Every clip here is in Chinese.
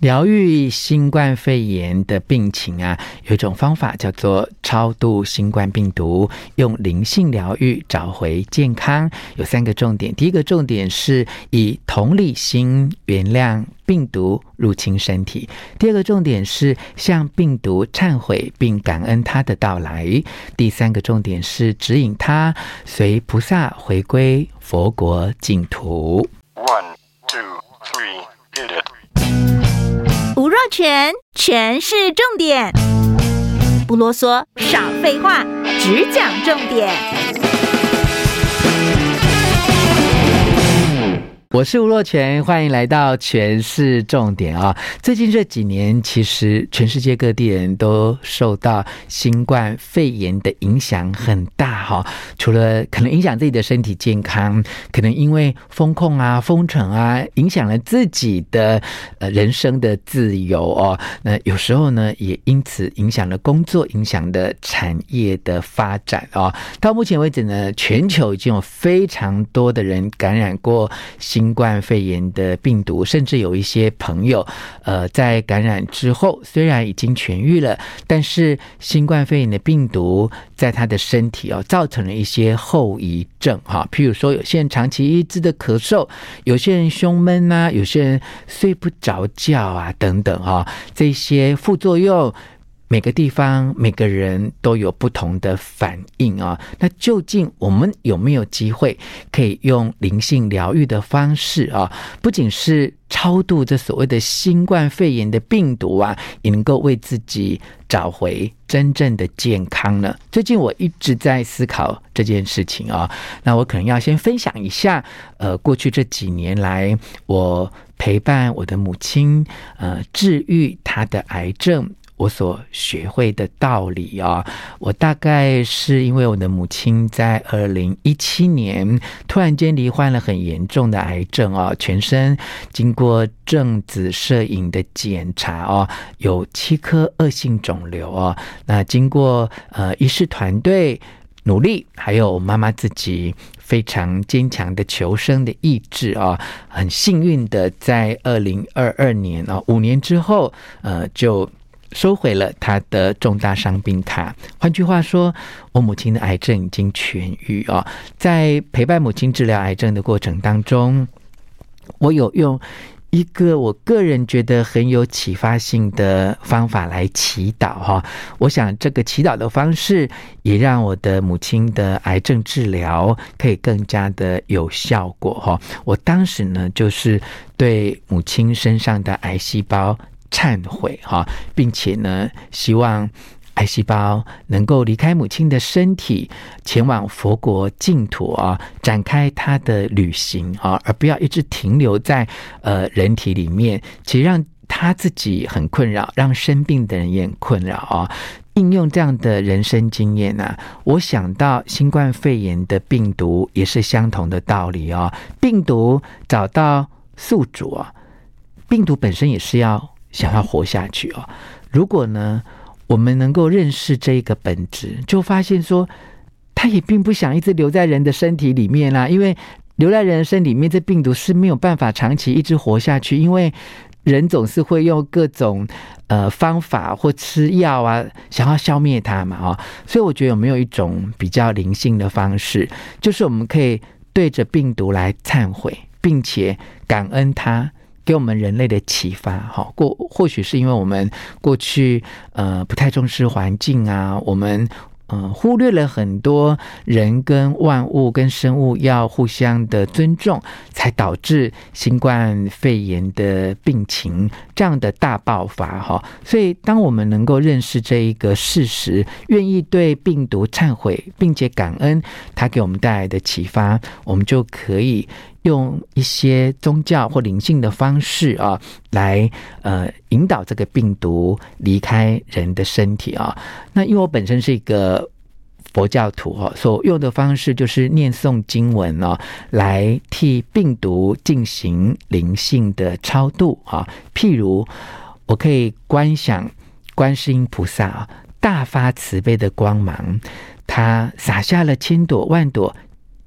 疗愈新冠肺炎的病情啊，有一种方法叫做超度新冠病毒，用灵性疗愈找回健康。有三个重点，第一个重点是以同理心原谅病毒入侵身体；第二个重点是向病毒忏悔并感恩它的到来；第三个重点是指引它随菩萨回归佛国净土。One, 全全是，重点，不啰嗦，少废话，只讲重点。我是吴若全，欢迎来到全市重点啊！最近这几年，其实全世界各地人都受到新冠肺炎的影响很大哈。除了可能影响自己的身体健康，可能因为封控啊、封城啊，影响了自己的呃人生的自由哦。那有时候呢，也因此影响了工作，影响了产业的发展哦。到目前为止呢，全球已经有非常多的人感染过新冠肺炎的病毒，甚至有一些朋友，呃，在感染之后，虽然已经痊愈了，但是新冠肺炎的病毒在他的身体哦，造成了一些后遗症哈。譬如说，有些人长期一直的咳嗽，有些人胸闷啊，有些人睡不着觉啊，等等哈，这些副作用。每个地方、每个人都有不同的反应啊。那究竟我们有没有机会可以用灵性疗愈的方式啊？不仅是超度这所谓的新冠肺炎的病毒啊，也能够为自己找回真正的健康呢？最近我一直在思考这件事情啊。那我可能要先分享一下，呃，过去这几年来，我陪伴我的母亲，呃，治愈她的癌症。我所学会的道理啊，我大概是因为我的母亲在二零一七年突然间罹患了很严重的癌症啊，全身经过正子摄影的检查哦，有七颗恶性肿瘤哦。那经过呃医师团队努力，还有我妈妈自己非常坚强的求生的意志啊，很幸运的在二零二二年啊，五年之后呃就。收回了他的重大伤病卡。换句话说，我母亲的癌症已经痊愈哦。在陪伴母亲治疗癌症的过程当中，我有用一个我个人觉得很有启发性的方法来祈祷哈。我想这个祈祷的方式也让我的母亲的癌症治疗可以更加的有效果哈。我当时呢，就是对母亲身上的癌细胞。忏悔哈，并且呢，希望癌细胞能够离开母亲的身体，前往佛国净土啊，展开他的旅行啊，而不要一直停留在呃人体里面，其实让他自己很困扰，让生病的人也很困扰啊。应用这样的人生经验呢，我想到新冠肺炎的病毒也是相同的道理啊。病毒找到宿主啊，病毒本身也是要。想要活下去哦，如果呢，我们能够认识这个本质，就发现说，他也并不想一直留在人的身体里面啦，因为留在人的身体里面，这病毒是没有办法长期一直活下去，因为人总是会用各种呃方法或吃药啊，想要消灭它嘛，哦，所以我觉得有没有一种比较灵性的方式，就是我们可以对着病毒来忏悔，并且感恩它。给我们人类的启发，哈，过或许是因为我们过去呃不太重视环境啊，我们。呃，忽略了很多人跟万物跟生物要互相的尊重，才导致新冠肺炎的病情这样的大爆发哈。所以，当我们能够认识这一个事实，愿意对病毒忏悔，并且感恩它给我们带来的启发，我们就可以用一些宗教或灵性的方式啊，来呃引导这个病毒离开人的身体啊。那因为我本身是一个佛教徒哈，所用的方式就是念诵经文哦，来替病毒进行灵性的超度啊。譬如，我可以观想观世音菩萨啊，大发慈悲的光芒，他洒下了千朵万朵。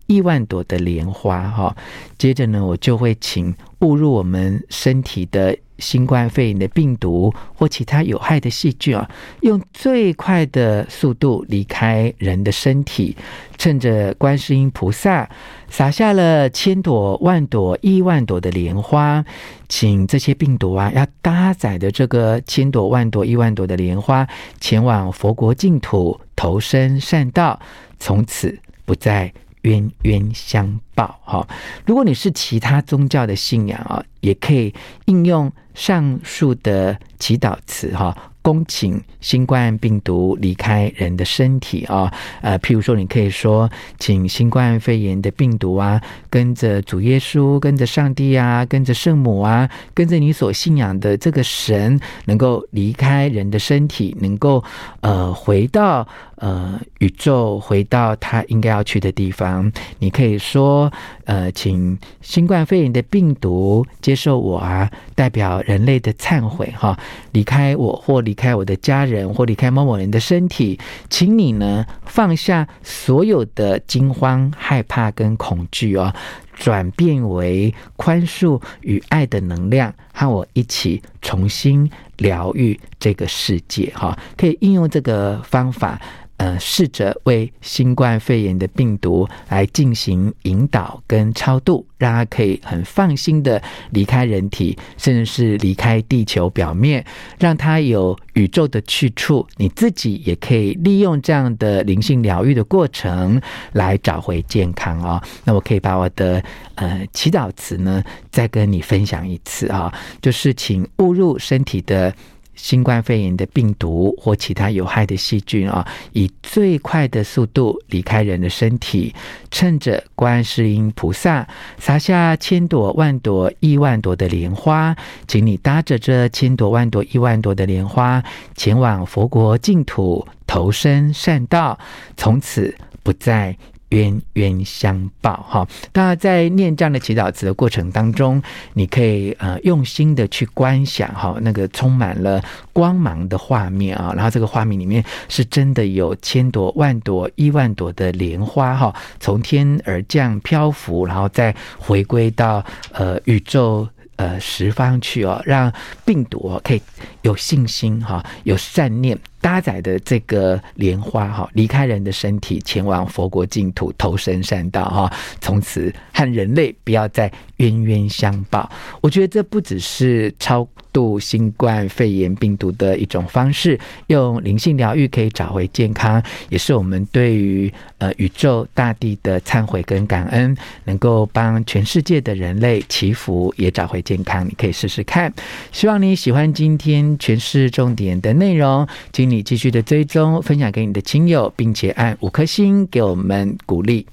亿万朵的莲花哈，接着呢，我就会请误入我们身体的新冠肺炎的病毒或其他有害的细菌啊，用最快的速度离开人的身体。趁着观世音菩萨洒下了千朵万朵亿万朵的莲花，请这些病毒啊，要搭载的这个千朵万朵亿万朵的莲花，前往佛国净土投身善道，从此不再冤冤相报。哈，如果你是其他宗教的信仰啊，也可以应用上述的祈祷词哈。恭请新冠病毒离开人的身体啊，呃，譬如说，你可以说，请新冠肺炎的病毒啊，跟着主耶稣，跟着上帝啊，跟着圣母啊，跟着你所信仰的这个神，能够离开人的身体，能够呃回到呃宇宙，回到他应该要去的地方。你可以说，呃，请新冠肺炎的病毒接受我啊，代表人类的忏悔哈，离开我或离。离开我的家人或离开某某人的身体，请你呢放下所有的惊慌、害怕跟恐惧哦，转变为宽恕与爱的能量，和我一起重新疗愈这个世界哈。可以应用这个方法。呃，试着为新冠肺炎的病毒来进行引导跟超度，让它可以很放心的离开人体，甚至是离开地球表面，让它有宇宙的去处。你自己也可以利用这样的灵性疗愈的过程来找回健康哦。那我可以把我的呃祈祷词呢再跟你分享一次啊，就是请误入身体的。新冠肺炎的病毒或其他有害的细菌啊，以最快的速度离开人的身体，趁着观世音菩萨撒下千朵万朵亿万朵的莲花，请你搭着这千朵万朵亿万朵的莲花，前往佛国净土投身善道，从此不再。冤冤相报，哈！那在念这样的祈祷词的过程当中，你可以呃用心的去观想哈，那个充满了光芒的画面啊，然后这个画面里面是真的有千朵万朵亿万朵的莲花哈，从天而降漂浮，然后再回归到呃宇宙呃十方去哦，让病毒可以有信心哈，有善念。搭载的这个莲花哈，离开人的身体，前往佛国净土投身善道哈，从此和人类不要再冤冤相报。我觉得这不只是超度新冠肺炎病毒的一种方式，用灵性疗愈可以找回健康，也是我们对于呃宇宙大地的忏悔跟感恩，能够帮全世界的人类祈福，也找回健康。你可以试试看。希望你喜欢今天权式重点的内容，请。你继续的追踪，分享给你的亲友，并且按五颗星给我们鼓励。